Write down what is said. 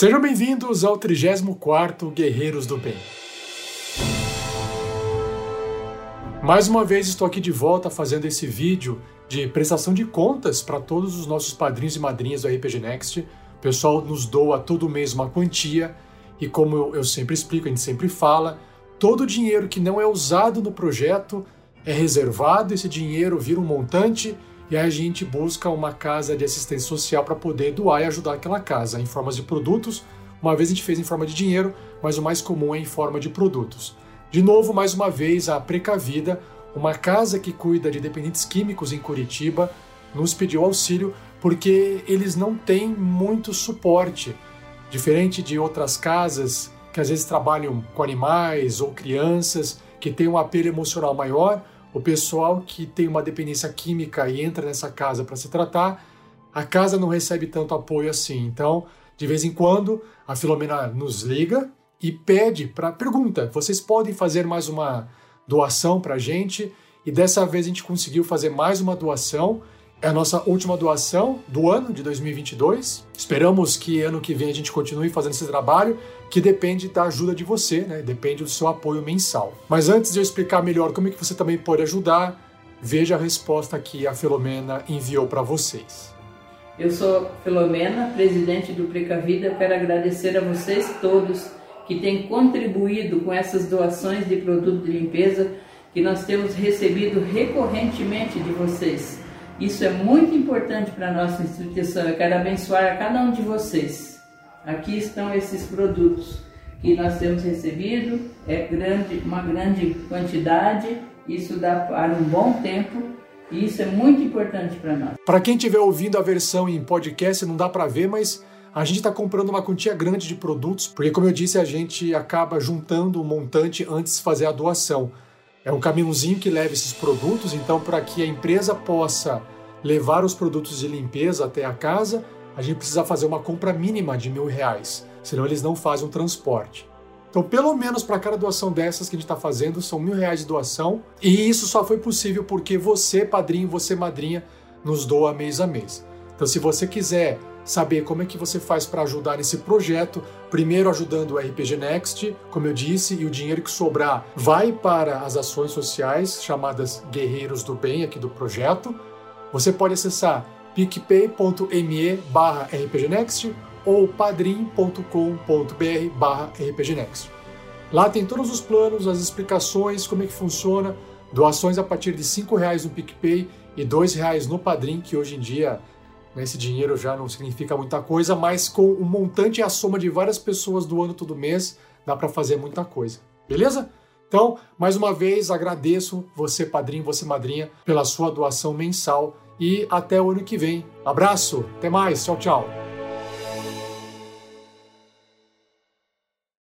Sejam bem-vindos ao 34º Guerreiros do Bem. Mais uma vez estou aqui de volta fazendo esse vídeo de prestação de contas para todos os nossos padrinhos e madrinhas do RPG Next. O pessoal nos doa todo mês uma quantia e como eu sempre explico, a gente sempre fala, todo o dinheiro que não é usado no projeto é reservado, esse dinheiro vira um montante e a gente busca uma casa de assistência social para poder doar e ajudar aquela casa em formas de produtos. Uma vez a gente fez em forma de dinheiro, mas o mais comum é em forma de produtos. De novo, mais uma vez, a Precavida, uma casa que cuida de dependentes químicos em Curitiba, nos pediu auxílio porque eles não têm muito suporte. Diferente de outras casas que às vezes trabalham com animais ou crianças, que têm um apelo emocional maior, o pessoal que tem uma dependência química e entra nessa casa para se tratar, a casa não recebe tanto apoio assim. Então, de vez em quando, a Filomena nos liga e pede para pergunta: vocês podem fazer mais uma doação para a gente? E dessa vez a gente conseguiu fazer mais uma doação. É a nossa última doação do ano de 2022. Esperamos que ano que vem a gente continue fazendo esse trabalho que depende da ajuda de você, né? depende do seu apoio mensal. Mas antes de eu explicar melhor como é que você também pode ajudar, veja a resposta que a Filomena enviou para vocês. Eu sou Filomena, presidente do Precavida. Quero agradecer a vocês todos que têm contribuído com essas doações de produto de limpeza que nós temos recebido recorrentemente de vocês. Isso é muito importante para a nossa instituição. Eu quero abençoar a cada um de vocês. Aqui estão esses produtos que nós temos recebido, é grande, uma grande quantidade, isso dá para um bom tempo e isso é muito importante para nós. Para quem estiver ouvindo a versão em podcast, não dá para ver, mas a gente está comprando uma quantia grande de produtos, porque, como eu disse, a gente acaba juntando um montante antes de fazer a doação. É um caminhãozinho que leva esses produtos, então, para que a empresa possa levar os produtos de limpeza até a casa, a gente precisa fazer uma compra mínima de mil reais, senão eles não fazem o transporte. Então, pelo menos para cada doação dessas que a gente está fazendo, são mil reais de doação. E isso só foi possível porque você, padrinho, você, madrinha, nos doa mês a mês. Então, se você quiser saber como é que você faz para ajudar nesse projeto, primeiro ajudando o RPG Next, como eu disse, e o dinheiro que sobrar vai para as ações sociais chamadas Guerreiros do Bem aqui do projeto. Você pode acessar picpay.me barra rpgnext ou padrim.com.br barra rpgnext. Lá tem todos os planos, as explicações, como é que funciona, doações a partir de R$ reais no PicPay e R$ reais no Padrim, que hoje em dia né, esse dinheiro já não significa muita coisa, mas com o montante e a soma de várias pessoas doando todo mês, dá para fazer muita coisa. Beleza? Então, mais uma vez, agradeço você, padrinho, você, madrinha, pela sua doação mensal e até o ano que vem. Abraço, até mais, tchau, tchau.